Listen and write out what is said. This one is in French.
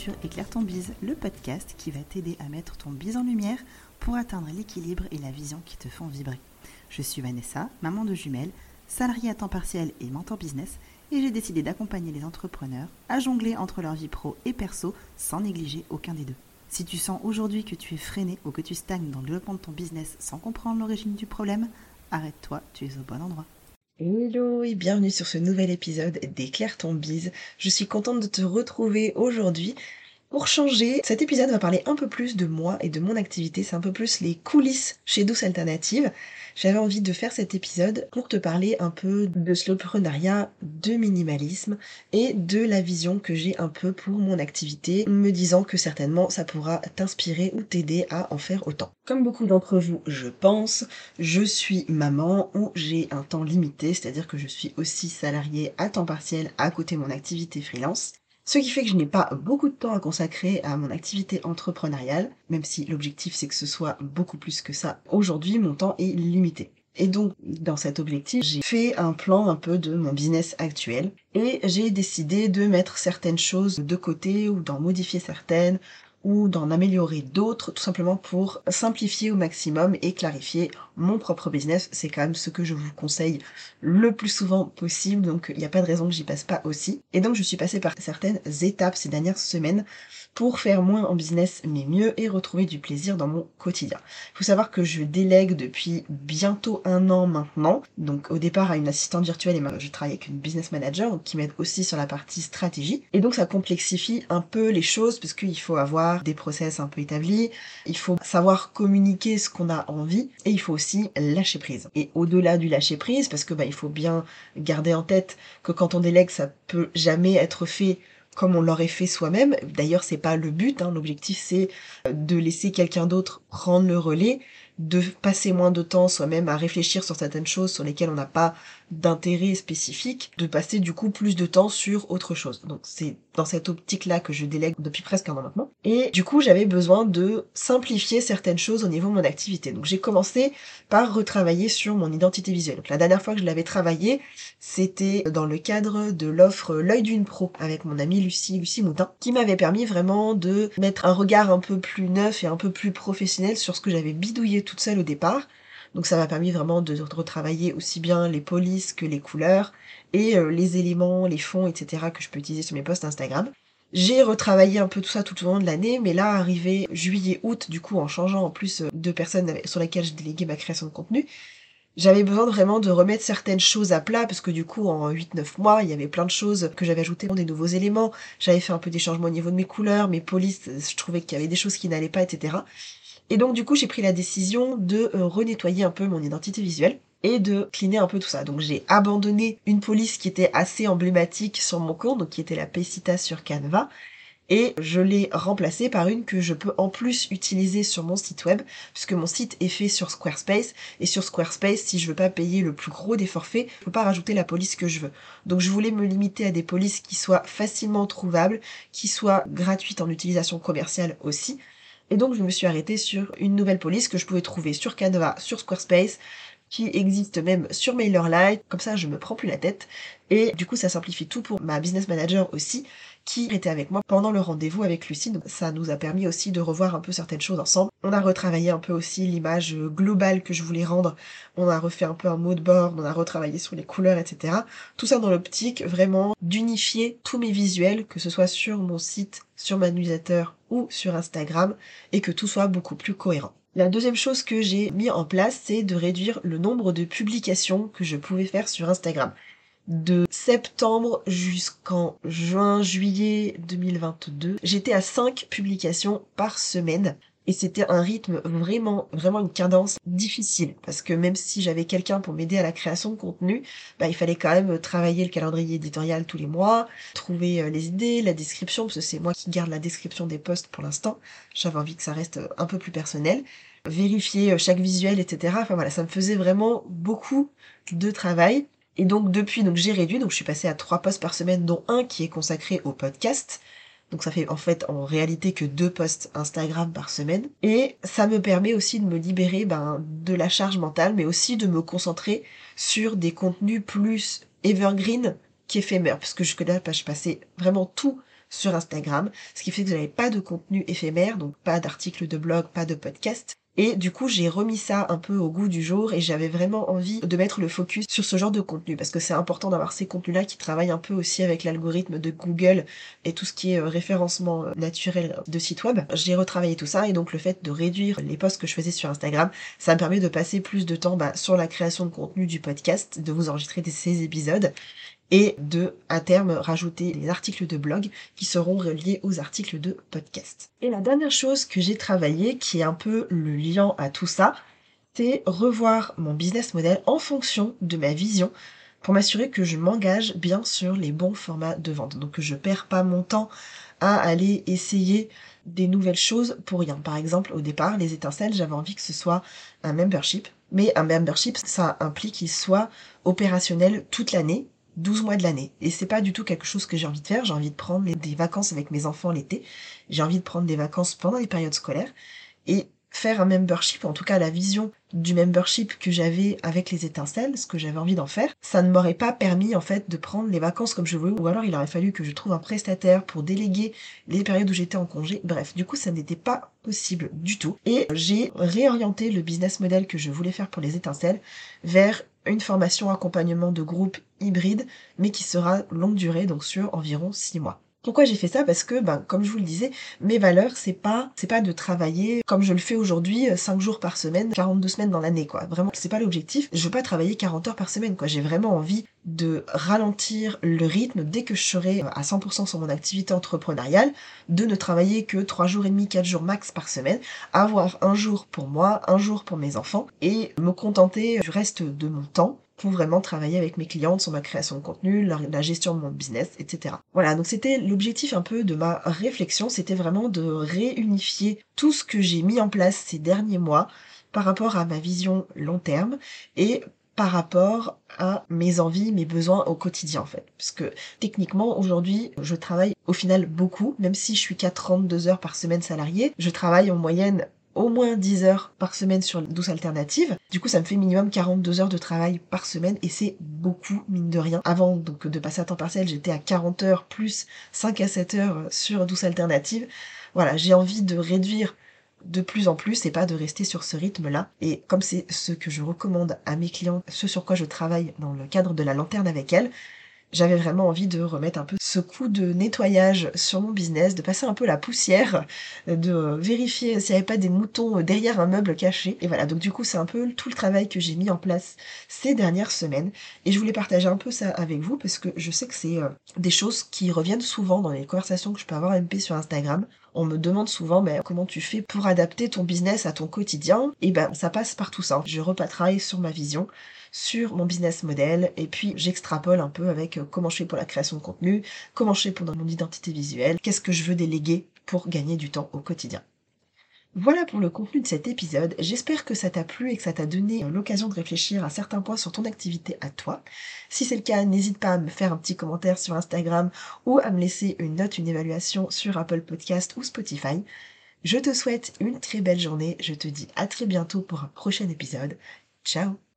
sur Éclaire ton bise, le podcast qui va t'aider à mettre ton bise en lumière pour atteindre l'équilibre et la vision qui te font vibrer. Je suis Vanessa, maman de jumelles, salariée à temps partiel et mentor business, et j'ai décidé d'accompagner les entrepreneurs à jongler entre leur vie pro et perso sans négliger aucun des deux. Si tu sens aujourd'hui que tu es freiné ou que tu stagnes dans le développement de ton business sans comprendre l'origine du problème, arrête-toi, tu es au bon endroit. Hello et bienvenue sur ce nouvel épisode d'Éclaire ton bise. Je suis contente de te retrouver aujourd'hui. Pour changer, cet épisode va parler un peu plus de moi et de mon activité, c'est un peu plus les coulisses chez Douce Alternative. J'avais envie de faire cet épisode pour te parler un peu de slowpreneuriat, de minimalisme et de la vision que j'ai un peu pour mon activité, me disant que certainement ça pourra t'inspirer ou t'aider à en faire autant. Comme beaucoup d'entre vous, je pense, je suis maman ou j'ai un temps limité, c'est-à-dire que je suis aussi salariée à temps partiel à côté de mon activité freelance. Ce qui fait que je n'ai pas beaucoup de temps à consacrer à mon activité entrepreneuriale, même si l'objectif c'est que ce soit beaucoup plus que ça. Aujourd'hui, mon temps est limité. Et donc, dans cet objectif, j'ai fait un plan un peu de mon business actuel et j'ai décidé de mettre certaines choses de côté ou d'en modifier certaines ou d'en améliorer d'autres, tout simplement pour simplifier au maximum et clarifier mon propre business. C'est quand même ce que je vous conseille le plus souvent possible, donc il n'y a pas de raison que j'y passe pas aussi. Et donc je suis passée par certaines étapes ces dernières semaines pour faire moins en business mais mieux et retrouver du plaisir dans mon quotidien. Il faut savoir que je délègue depuis bientôt un an maintenant, donc au départ à une assistante virtuelle et je travaille avec une business manager qui m'aide aussi sur la partie stratégie. Et donc ça complexifie un peu les choses parce qu'il faut avoir des process un peu établis, il faut savoir communiquer ce qu'on a envie et il faut aussi lâcher prise. Et au-delà du lâcher prise, parce que bah, il faut bien garder en tête que quand on délègue, ça peut jamais être fait comme on l'aurait fait soi-même. D'ailleurs, c'est pas le but. Hein. L'objectif, c'est de laisser quelqu'un d'autre prendre le relais, de passer moins de temps soi-même à réfléchir sur certaines choses sur lesquelles on n'a pas d'intérêt spécifique, de passer du coup plus de temps sur autre chose. Donc c'est dans cette optique-là que je délègue depuis presque un an maintenant. Et du coup, j'avais besoin de simplifier certaines choses au niveau de mon activité. Donc j'ai commencé par retravailler sur mon identité visuelle. La dernière fois que je l'avais travaillé, c'était dans le cadre de l'offre L'œil d'une pro avec mon amie Lucie, Lucie Moutin, qui m'avait permis vraiment de mettre un regard un peu plus neuf et un peu plus professionnel sur ce que j'avais bidouillé toute seule au départ donc ça m'a permis vraiment de retravailler aussi bien les polices que les couleurs et euh, les éléments, les fonds, etc. que je peux utiliser sur mes posts Instagram. J'ai retravaillé un peu tout ça tout au long de l'année, mais là, arrivé juillet-août, du coup, en changeant en plus euh, de personnes sur lesquelles je déléguais ma création de contenu, j'avais besoin vraiment de remettre certaines choses à plat, parce que du coup, en 8-9 mois, il y avait plein de choses que j'avais ajoutées, des nouveaux éléments, j'avais fait un peu des changements au niveau de mes couleurs, mes polices, je trouvais qu'il y avait des choses qui n'allaient pas, etc. Et donc du coup, j'ai pris la décision de euh, renettoyer un peu mon identité visuelle et de cleaner un peu tout ça. Donc j'ai abandonné une police qui était assez emblématique sur mon compte, donc qui était la Pesita sur Canva, et je l'ai remplacée par une que je peux en plus utiliser sur mon site web, puisque mon site est fait sur Squarespace, et sur Squarespace, si je veux pas payer le plus gros des forfaits, je peux pas rajouter la police que je veux. Donc je voulais me limiter à des polices qui soient facilement trouvables, qui soient gratuites en utilisation commerciale aussi, et donc je me suis arrêtée sur une nouvelle police que je pouvais trouver sur Canva, sur Squarespace, qui existe même sur MailerLite. Comme ça, je me prends plus la tête. Et du coup, ça simplifie tout pour ma business manager aussi, qui était avec moi pendant le rendez-vous avec Lucie. Ça nous a permis aussi de revoir un peu certaines choses ensemble. On a retravaillé un peu aussi l'image globale que je voulais rendre. On a refait un peu un mood board, on a retravaillé sur les couleurs, etc. Tout ça dans l'optique vraiment d'unifier tous mes visuels, que ce soit sur mon site, sur ma newsletter ou sur Instagram, et que tout soit beaucoup plus cohérent. La deuxième chose que j'ai mis en place, c'est de réduire le nombre de publications que je pouvais faire sur Instagram de septembre jusqu'en juin, juillet 2022, j'étais à 5 publications par semaine. Et c'était un rythme vraiment, vraiment une cadence difficile. Parce que même si j'avais quelqu'un pour m'aider à la création de contenu, bah, il fallait quand même travailler le calendrier éditorial tous les mois, trouver euh, les idées, la description, parce que c'est moi qui garde la description des posts pour l'instant. J'avais envie que ça reste euh, un peu plus personnel. Vérifier euh, chaque visuel, etc. Enfin voilà, ça me faisait vraiment beaucoup de travail. Et donc depuis, donc j'ai réduit, donc je suis passée à trois posts par semaine, dont un qui est consacré au podcast. Donc ça fait en fait en réalité que deux posts Instagram par semaine. Et ça me permet aussi de me libérer ben, de la charge mentale, mais aussi de me concentrer sur des contenus plus evergreen qu'éphémères. Parce que jusque-là, je passais vraiment tout sur Instagram, ce qui fait que je n'avais pas de contenu éphémère, donc pas d'articles de blog, pas de podcast. Et du coup, j'ai remis ça un peu au goût du jour et j'avais vraiment envie de mettre le focus sur ce genre de contenu parce que c'est important d'avoir ces contenus-là qui travaillent un peu aussi avec l'algorithme de Google et tout ce qui est euh, référencement euh, naturel de site web. J'ai retravaillé tout ça et donc le fait de réduire les posts que je faisais sur Instagram, ça me permet de passer plus de temps bah, sur la création de contenu du podcast, de vous enregistrer ces épisodes et de, à terme, rajouter les articles de blog qui seront reliés aux articles de podcast. Et la dernière chose que j'ai travaillé, qui est un peu le lien à tout ça, c'est revoir mon business model en fonction de ma vision pour m'assurer que je m'engage bien sur les bons formats de vente. Donc que je perds pas mon temps à aller essayer des nouvelles choses pour rien. Par exemple, au départ, les étincelles, j'avais envie que ce soit un membership. Mais un membership, ça implique qu'il soit opérationnel toute l'année 12 mois de l'année. Et c'est pas du tout quelque chose que j'ai envie de faire. J'ai envie de prendre des vacances avec mes enfants l'été. J'ai envie de prendre des vacances pendant les périodes scolaires. Et faire un membership, en tout cas la vision du membership que j'avais avec les étincelles, ce que j'avais envie d'en faire, ça ne m'aurait pas permis en fait de prendre les vacances comme je voulais, ou alors il aurait fallu que je trouve un prestataire pour déléguer les périodes où j'étais en congé. Bref, du coup ça n'était pas possible du tout. Et j'ai réorienté le business model que je voulais faire pour les étincelles vers une formation accompagnement de groupe hybride, mais qui sera longue durée, donc sur environ 6 mois. Pourquoi j'ai fait ça? Parce que, ben, comme je vous le disais, mes valeurs, c'est pas, c'est pas de travailler comme je le fais aujourd'hui, 5 euh, jours par semaine, 42 semaines dans l'année, quoi. Vraiment, c'est pas l'objectif. Je veux pas travailler 40 heures par semaine, quoi. J'ai vraiment envie de ralentir le rythme dès que je serai à 100% sur mon activité entrepreneuriale, de ne travailler que 3 jours et demi, 4 jours max par semaine, avoir un jour pour moi, un jour pour mes enfants, et me contenter du reste de mon temps vraiment travailler avec mes clientes sur ma création de contenu, la, gestion de mon business, etc. Voilà, donc c'était l'objectif un peu de ma réflexion, c'était vraiment de réunifier tout ce que j'ai mis en place ces derniers mois par rapport à ma vision long terme et par rapport à mes envies, mes besoins au quotidien en fait. Parce que techniquement aujourd'hui je travaille au final beaucoup, même si je suis qu'à 32 heures par semaine salariée, je travaille en moyenne au moins 10 heures par semaine sur douce alternative. Du coup, ça me fait minimum 42 heures de travail par semaine et c'est beaucoup, mine de rien. Avant donc de passer à temps partiel, j'étais à 40 heures plus 5 à 7 heures sur douce alternative. Voilà, j'ai envie de réduire de plus en plus et pas de rester sur ce rythme-là. Et comme c'est ce que je recommande à mes clients, ce sur quoi je travaille dans le cadre de la lanterne avec elles, j'avais vraiment envie de remettre un peu ce coup de nettoyage sur mon business, de passer un peu la poussière, de vérifier s'il n'y avait pas des moutons derrière un meuble caché. Et voilà, donc du coup c'est un peu tout le travail que j'ai mis en place ces dernières semaines. Et je voulais partager un peu ça avec vous parce que je sais que c'est euh, des choses qui reviennent souvent dans les conversations que je peux avoir MP sur Instagram. On me demande souvent mais comment tu fais pour adapter ton business à ton quotidien? Et ben ça passe par tout ça. Je repatraille sur ma vision sur mon business model et puis j'extrapole un peu avec euh, comment je fais pour la création de contenu, comment je fais pour mon identité visuelle, qu'est-ce que je veux déléguer pour gagner du temps au quotidien. Voilà pour le contenu de cet épisode. J'espère que ça t'a plu et que ça t'a donné euh, l'occasion de réfléchir à certains points sur ton activité à toi. Si c'est le cas, n'hésite pas à me faire un petit commentaire sur Instagram ou à me laisser une note, une évaluation sur Apple Podcast ou Spotify. Je te souhaite une très belle journée. Je te dis à très bientôt pour un prochain épisode. Ciao